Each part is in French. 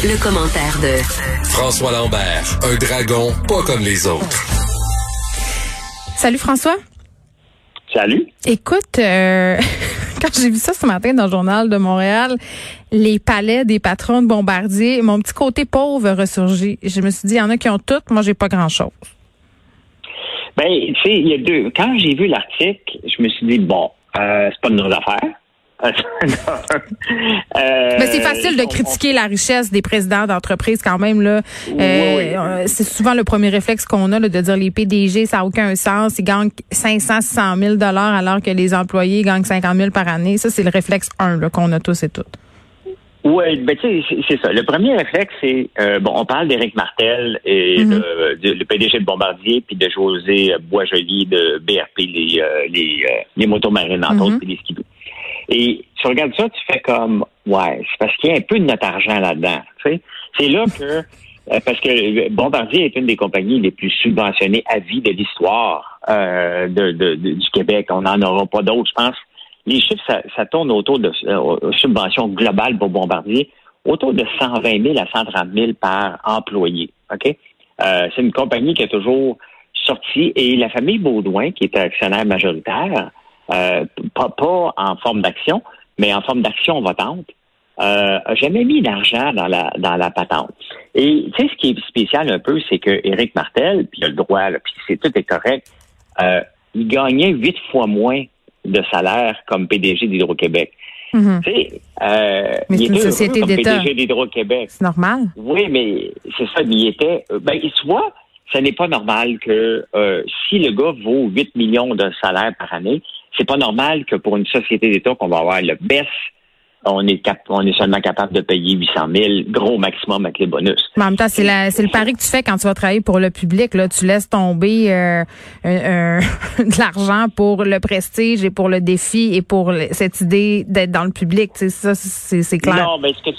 Le commentaire de François Lambert, un dragon pas comme les autres. Salut François. Salut. Écoute, euh, quand j'ai vu ça ce matin dans le journal de Montréal, les palais des patrons de Bombardier, mon petit côté pauvre ressurgit. Je me suis dit, il y en a qui ont tout, moi j'ai pas grand-chose. Ben, tu sais, il y a deux. Quand j'ai vu l'article, je me suis dit, bon, euh, c'est pas de nos affaires. Euh, Mais c'est facile de critiquer la richesse des présidents d'entreprise quand même là. Euh, c'est souvent le premier réflexe qu'on a là, de dire les PDG ça n'a aucun sens, ils gagnent 500 600 000 dollars alors que les employés gagnent 50 000 par année. Ça c'est le réflexe 1 qu'on a tous et toutes. Oui, ben tu sais, c'est ça. Le premier réflexe, c'est euh, bon, on parle d'Éric Martel et mm le PDG de Bombardier, puis de José Boisjoli de BRP, les les, les motos marines entre autres, puis les skidoo. Et tu regardes ça, tu fais comme, ouais, c'est parce qu'il y a un peu de notre argent là-dedans. C'est là que, euh, parce que Bombardier est une des compagnies les plus subventionnées à vie de l'histoire euh, de, de, du Québec. On n'en aura pas d'autres, je pense. Les chiffres, ça, ça tourne autour de euh, subventions globales pour Bombardier, autour de 120 000 à 130 000 par employé. OK? Euh, c'est une compagnie qui a toujours sorti, et la famille Baudouin, qui est actionnaire majoritaire, euh, pas, pas, en forme d'action, mais en forme d'action votante, euh, a jamais mis d'argent dans la dans la patente. Et tu sais, ce qui est spécial un peu, c'est que Éric Martel, puis il a le droit, puis c'est tout est correct, euh, il gagnait huit fois moins de salaire comme PDG d'Hydro-Québec. Tu sais, euh, mais il était une société. PDG d'Hydro-Québec. C'est normal. Oui, mais c'est ça, mais il était. Ben, tu vois, ce n'est pas normal que euh, si le gars vaut 8 millions de salaire par année, c'est pas normal que pour une société d'État qu'on va avoir le baisse, on est, on est seulement capable de payer 800 000, gros maximum avec les bonus. Mais en même temps, c'est, le pari que tu fais quand tu vas travailler pour le public. Là. Tu laisses tomber euh, de l'argent pour le prestige et pour le défi et pour cette idée d'être dans le public. Tu ça, c'est, clair. Non, mais ce que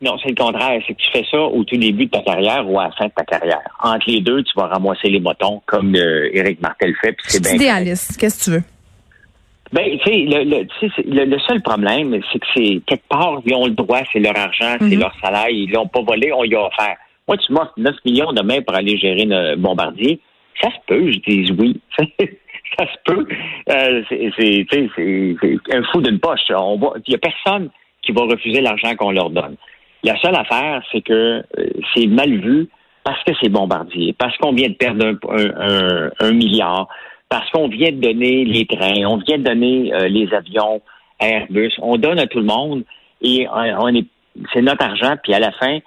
non, c'est le contraire. C'est que tu fais ça au tout début de ta carrière ou à la fin de ta carrière. Entre les deux, tu vas ramasser les moutons comme euh, Éric Martel fait. c'est idéaliste. Qu'est-ce que tu veux? Ben, tu sais, le, le, le, seul problème, c'est que c'est quelque part, ils ont le droit, c'est leur argent, c'est mhm. leur salaire, ils l'ont pas volé, on y a offert. Moi, tu m'offres 9 millions demain pour aller gérer une bombardier. Ça se peut, je dis oui. ça se peut. Euh, c'est un fou d'une poche. On il y a personne qui va refuser l'argent qu'on leur donne. La seule affaire, c'est que euh, c'est mal vu parce que c'est bombardier, parce qu'on vient de perdre un, un milliard, parce qu'on vient de donner les trains, on vient de donner euh, les avions Airbus, on donne à tout le monde et on, est, c'est notre argent, puis à la fin,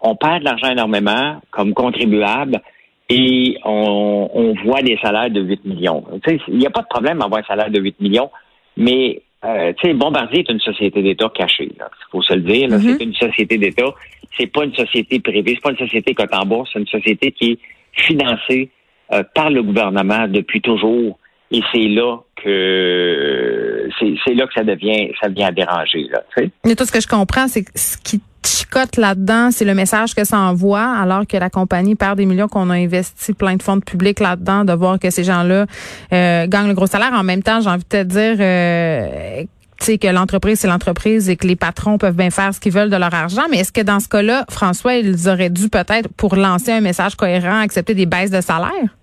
on perd de l'argent énormément comme contribuable et on, voit des salaires de 8 millions. Il n'y a pas de problème à avoir un salaire de 8 millions, mais euh, tu sais, Bombardier est une société d'État cachée. Il faut se le dire. Mm-hmm. C'est une société d'État. C'est pas une société privée. C'est pas une société cotée en bourse. C'est une société qui est financée euh, par le gouvernement depuis toujours. Et c'est là que c'est là que ça devient ça devient à déranger. Là, Mais tout ce que je comprends, c'est que ce qui chicote là-dedans, c'est le message que ça envoie, alors que la compagnie perd des millions, qu'on a investi plein de fonds publics là-dedans, de voir que ces gens-là euh, gagnent le gros salaire. En même temps, j'ai envie de te dire euh, sais que l'entreprise, c'est l'entreprise et que les patrons peuvent bien faire ce qu'ils veulent de leur argent. Mais est-ce que dans ce cas-là, François, ils auraient dû peut-être, pour lancer un message cohérent, accepter des baisses de salaire?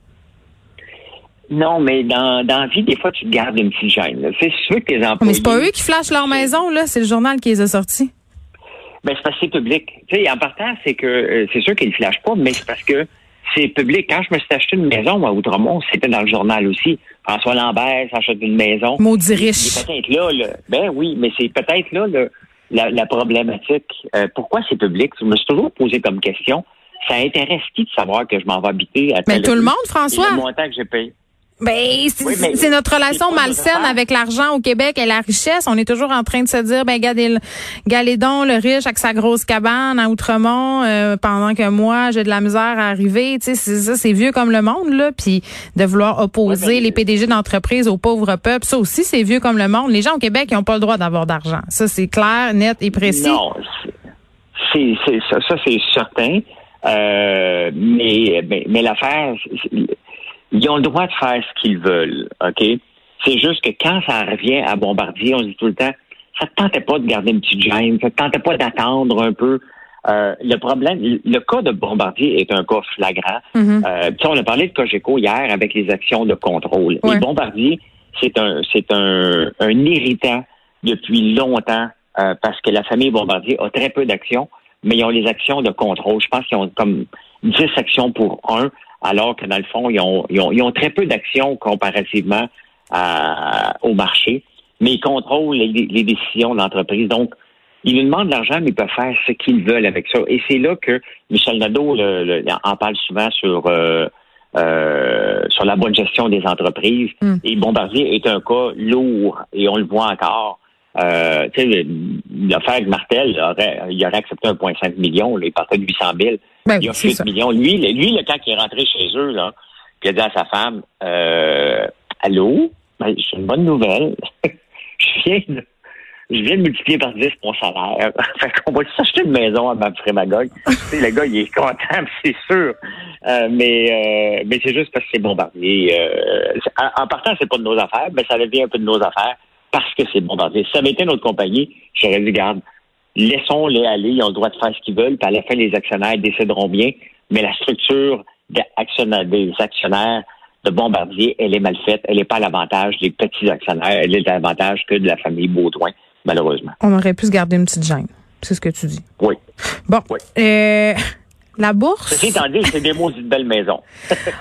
Non, mais dans, dans la vie, des fois, tu te gardes une petite gêne. C'est sûr que tes employés... Mais c'est pas eux qui flashent leur maison, là. C'est le journal qui les a sortis. Ben, c'est parce que c'est public. Tu sais, en partant, c'est que euh, c'est sûr qu'ils ne flashent pas, mais c'est parce que c'est public. Quand je me suis acheté une maison à Outremont, c'était dans le journal aussi. François Lambert s'achète une maison. Maudit riche. C'est peut-être là, le, ben oui, mais c'est peut-être là le, la, problématique. Euh, pourquoi c'est public? Je me suis toujours posé comme question. Ça intéresse qui de savoir que je m'en vais habiter à Mais tout le monde, François. Le montant que j'ai payé. Ben, c'est notre relation malsaine avec l'argent au Québec et la richesse. On est toujours en train de se dire, ben, Galédon, le riche, avec sa grosse cabane à Outremont, euh, pendant que moi, j'ai de la misère à arriver. Tu sais, ça, c'est vieux comme le monde, là. Puis de vouloir opposer les PDG d'entreprise aux pauvres peuples, ça aussi, c'est vieux comme le monde. Les gens au Québec, ils n'ont pas le droit d'avoir d'argent. Ça, c'est clair, net et précis. Non, c'est ça, ça c'est certain. Euh, mais, mais, mais l'affaire, ils ont le droit de faire ce qu'ils veulent, OK? C'est juste que quand ça revient à Bombardier, on dit tout le temps, ça ne tentait pas de garder une petite gêne, ça ne tentait pas d'attendre un peu. Euh, le problème, le cas de Bombardier est un cas flagrant. Euh, on a parlé de Cogeco hier avec les actions de contrôle. Ouais. Et Bombardier, c'est un, c'est un, un irritant depuis longtemps euh, parce que la famille Bombardier a très peu d'actions, mais ils ont les actions de contrôle. Je pense qu'ils ont comme 10 actions pour un, alors que dans le fond, ils ont, ils ont, ils ont très peu d'actions comparativement à- au marché, mais ils contrôlent les, les décisions d'entreprise. Donc, ils nous demandent de l'argent, mais ils peuvent faire ce qu'ils veulent avec ça. Et c'est là que Michel Nadeau le- le- en parle souvent sur euh, euh, sur la bonne gestion des entreprises. Mm. Et Bombardier est un cas lourd, et on le voit encore. Euh, tu sais, l'affaire avec Martel, il aurait, il aurait accepté 1,5 million, là, il partait de 800 000. Ben il a c'est 8 ça. millions. Lui, le- lui, le quand il est rentré chez eux, là, il a dit à sa femme, euh, allô, ben, j'ai une bonne nouvelle. je viens de, je viens de multiplier par 10 mon salaire. fait qu'on va s'acheter une maison à ma sais, le gars, il est content, c'est sûr. Euh, mais, euh, mais c'est juste parce que c'est bombardier. Euh, en, en partant, c'est pas de nos affaires, mais ça devient un peu de nos affaires parce que c'est bombardier. Si ça avait été notre compagnie, j'aurais dit, garde, laissons-les aller, ils ont le droit de faire ce qu'ils veulent, puis à la fin, les actionnaires décideront bien, mais la structure des actionnaires, des actionnaires de Bombardier, elle est mal faite, elle n'est pas à l'avantage des petits actionnaires, elle est à l'avantage que de la famille Baudouin, malheureusement. On aurait pu se garder une petite gêne. C'est ce que tu dis. Oui. Bon. Oui. Euh, la bourse? Ceci étant dit, c'est des mots d'une belle maison.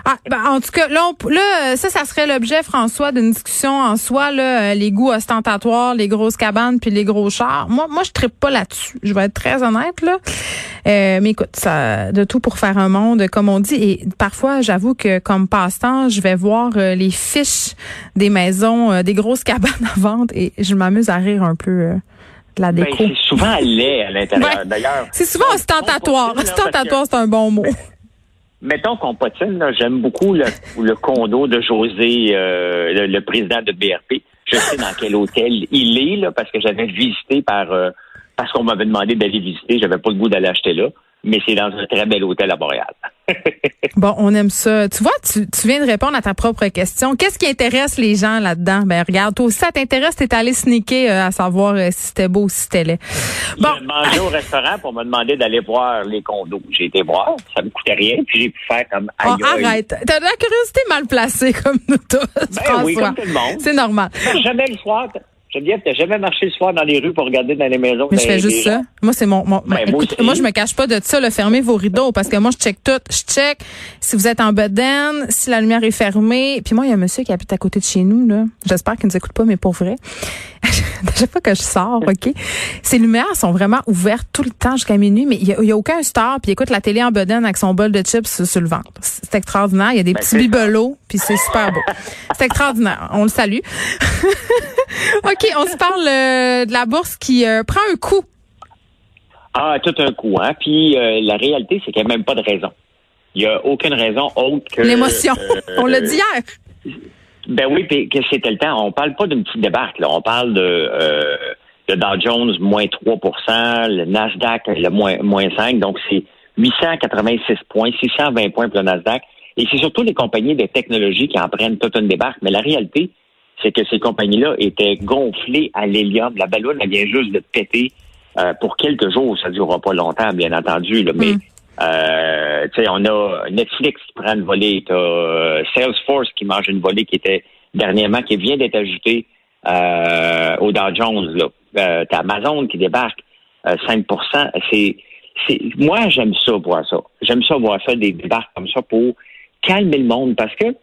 Ah, ben, en tout cas, là, on- là, euh, ça, ça serait l'objet, François, d'une discussion en soi, là, euh, les goûts ostentatoires, les grosses cabanes, puis les gros chars. Moi, moi, je trippe pas là-dessus. Je vais être très honnête, là. Euh, mais écoute, ça, de tout pour faire un monde, comme on dit. Et parfois, j'avoue que comme passe-temps, je vais voir euh, les fiches des maisons, euh, des grosses cabanes à vendre, et je m'amuse à rire un peu la Ben, déco. c'est souvent laid à l'intérieur. D'ailleurs, c'est souvent ostentatoire. Ostentatoire, c'est un bon mot. Mettons qu'on patine, là, j'aime beaucoup le, le condo de José, euh, le, le président de BRP. Je sais dans quel hôtel il est, là, parce que j'avais visité par euh, parce qu'on m'avait demandé d'aller visiter. J'avais pas le goût d'aller acheter là, mais c'est dans un très bel hôtel à Montréal. Bon, on aime ça. Tu vois, tu, tu viens de répondre à ta propre question. Qu'est-ce qui intéresse les gens là-dedans? Ben regarde, toi aussi, ça t'intéresse, t'es allé sneaker euh, à savoir euh, si c'était beau ou si c'était laid. Bon, J'ai mangé au restaurant pour me demander d'aller voir les condos. J'ai été voir, ça me coûtait rien, puis j'ai pu faire comme oh, aïe, aïe. arrête. T'as de la curiosité mal placée comme nous tous, Ben oui, comme tout le monde. C'est normal. Jamais le soir. Geneviève, t'as jamais marché le soir dans les rues pour regarder dans les maisons. Mais je fais juste ça. Moi, c'est mon. mon- Ben, moi écoute, aussi. moi, je me cache pas de ça. Là, fermez vos rideaux parce que moi, je check tout. Je check si vous êtes en bedaine, si la lumière est fermée. Puis moi, il y a un monsieur qui habite à côté de chez nous. là. J'espère qu'il ne nous écoute pas, mais pour vrai. À chaque fois que je sors, OK, ces lumières sont vraiment ouvertes tout le temps jusqu'à minuit, mais il y a, aucun star, puis écoute la télé en bedaine avec son bol de chips sur, le ventre. C'est extraordinaire. Il y a des Ben, petits bibelots, puis c'est super beau. C'est extraordinaire. On le salue. OK, on se parle euh, de la bourse qui euh, prend un coup. Ah, tout un coup, hein? Puis euh, la réalité, c'est qu'il n'y a même pas de raison. Il n'y a aucune raison autre que L'émotion. On l'a dit hier. Ben oui, puis que c'était le temps. On parle pas d'une petite débarque, là. On parle de euh, Dow Jones moins 3% le Nasdaq le moins, moins 5 donc c'est 886 points, 620 points pour le Nasdaq. Et c'est surtout les compagnies de technologie qui en prennent toute une débarque. Mais la réalité, c'est que ces compagnies-là étaient gonflées à l'hélium. La ballonne, elle vient juste de péter euh, pour quelques jours. Ça ne durera pas longtemps, bien entendu. Là, mais Mm. Euh, tu sais, on a Netflix qui prend une volée, t'as euh, Salesforce qui mange une volée qui était dernièrement, qui vient d'être ajoutée euh, au Dow Jones. Là. Euh, t'as Amazon qui débarque euh, 5 C'est, c'est, moi, j'aime ça voir ça. J'aime ça voir ça, des débarques comme ça pour calmer le monde parce que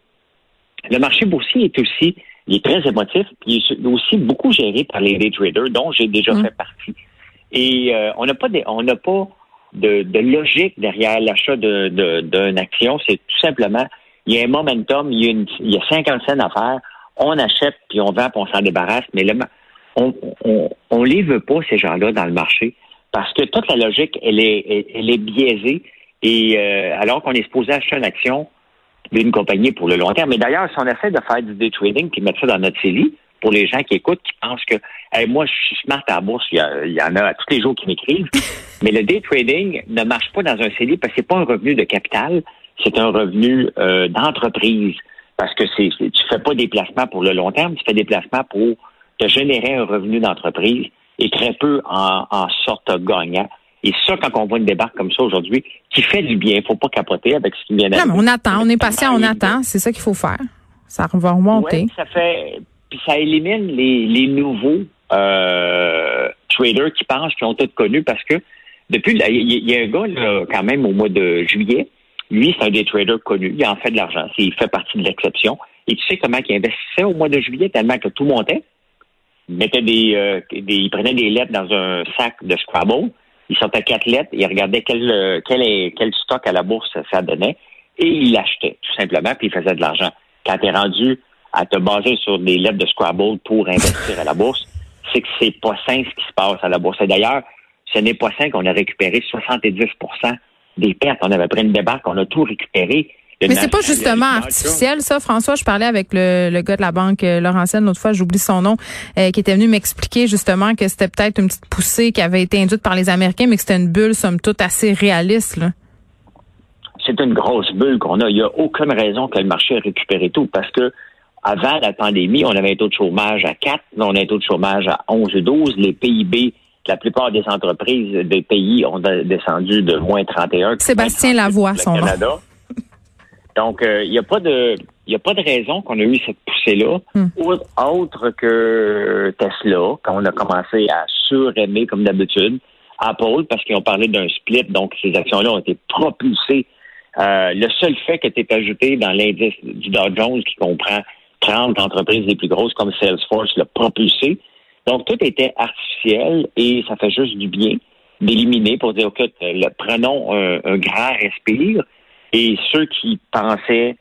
le marché boursier est aussi, il est très émotif, puis il est aussi beaucoup géré par les day traders, dont j'ai déjà Mm. fait partie. Et euh, on n'a pas, des, on n'a pas de, de logique derrière l'achat d'une action. C'est tout simplement, il y a un momentum, il y a, une, il y a 50 cents à faire, on achète, puis on vend, puis on s'en débarrasse. Mais le, on, on, on les veut pas, ces gens-là, dans le marché, parce que toute la logique, elle est, elle, est biaisée. Et euh, alors qu'on est supposé acheter une action d'une compagnie pour le long terme. Mais d'ailleurs, si on essaie de faire du day trading puis mettre ça dans notre série, pour les gens qui écoutent, qui pensent que hey, moi, je suis smart à la bourse, il y, a- il y en a tous les jours qui m'écrivent. Mais le day trading ne marche pas dans un CELI parce que c'est pas un revenu de capital, c'est un revenu euh, d'entreprise. Parce que c'est tu fais pas des placements pour le long terme, tu fais des placements pour te générer un revenu d'entreprise et très peu en, en sorte gagnant. Et ça, quand on voit une débarque comme ça aujourd'hui, qui fait du bien, il faut pas capoter avec ce qui vient d'arriver. Non, mais on attend, on est patient, on attend. C'est ça qu'il faut faire. Ça va remonter. Ouais, ça fait, puis ça élimine les, nouveaux euh, traders qui pensent qu'ils ont tout connu parce que depuis, il y, a un gars là, quand même au mois de juillet. Lui, c'est un des traders connus. Il en fait de l'argent. Il fait partie de l'exception. Et tu sais comment il investissait au mois de juillet tellement que tout montait? Il mettait des, euh, il prenait des lettres dans un sac de Scrabble. Il sortait quatre lettres. Il regardait quel, euh, quel stock à la bourse ça donnait et il l'achetait tout simplement puis il faisait de l'argent. Quand tu es rendu à te baser sur des lettres de Scrabble pour investir à la bourse, c'est que c'est pas sain ce qui se passe à la bourse. Et d'ailleurs, ce n'est pas sain qu'on a récupéré 70% des pertes. On avait pris une débarque, on a tout récupéré. Mais c'est pas justement artificiel, ça, François. Je parlais avec le, le gars de la banque euh, Laurentienne l'autre fois, j'oublie son nom, euh, qui était venu m'expliquer justement que c'était peut-être une petite poussée qui avait été induite par les Américains, mais que c'était une bulle, somme toute, assez réaliste. C'est une grosse bulle qu'on a. Il n'y a aucune raison que le marché ait récupéré tout parce que avant la pandémie, on avait un taux de chômage à 4, on a un taux de chômage à 11 ou 12. Les PIB, la plupart des entreprises des pays ont descendu de moins 31. Sébastien Lavoie, son Canada. Donc, il euh, n'y a pas de il a pas de raison qu'on a eu cette poussée-là, hmm. autre que Tesla, quand on a commencé à suraimer comme d'habitude, Apple, parce qu'ils ont parlé d'un split, donc ces actions-là ont été propulsées. Euh, le seul fait que tu ajouté dans l'indice du Dow Jones, qui comprend 30 entreprises les plus grosses comme Salesforce, l'a propulsé. Donc, tout était artificiel et ça fait juste du bien d'éliminer pour dire, OK, prenons un, grand respire et ceux qui pensaient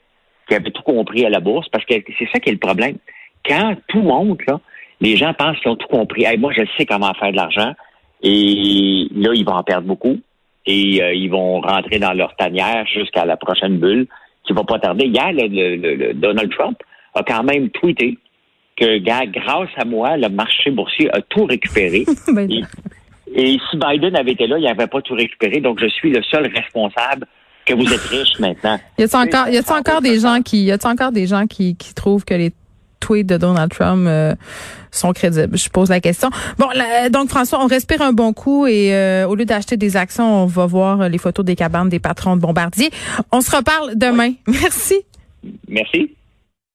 qu'ils avaient tout compris à la bourse, parce que c'est ça qui est le problème. Quand tout monte, là, les gens pensent qu'ils ont tout compris. moi, je sais comment faire de l'argent. Et là, ils vont en perdre beaucoup. Et euh, ils vont rentrer dans leur tanière jusqu'à la prochaine bulle qui va pas tarder. Hier, le, Donald Trump a quand même tweeté que, grâce à moi, le marché boursier a tout récupéré. Ben et, et, si Biden avait été là, il n'avait pas tout récupéré. Donc, je suis le seul responsable que vous êtes riche maintenant. Y a-t-il encore, y a encore des gens qui, y a encore des gens qui, qui trouvent que les tweets de Donald Trump euh, sont crédibles? Je pose la question. Bon, donc François, on respire un bon coup et euh, au lieu d'acheter des actions, on va voir les photos des cabanes des patrons de Bombardier. On se reparle demain. Merci. Merci.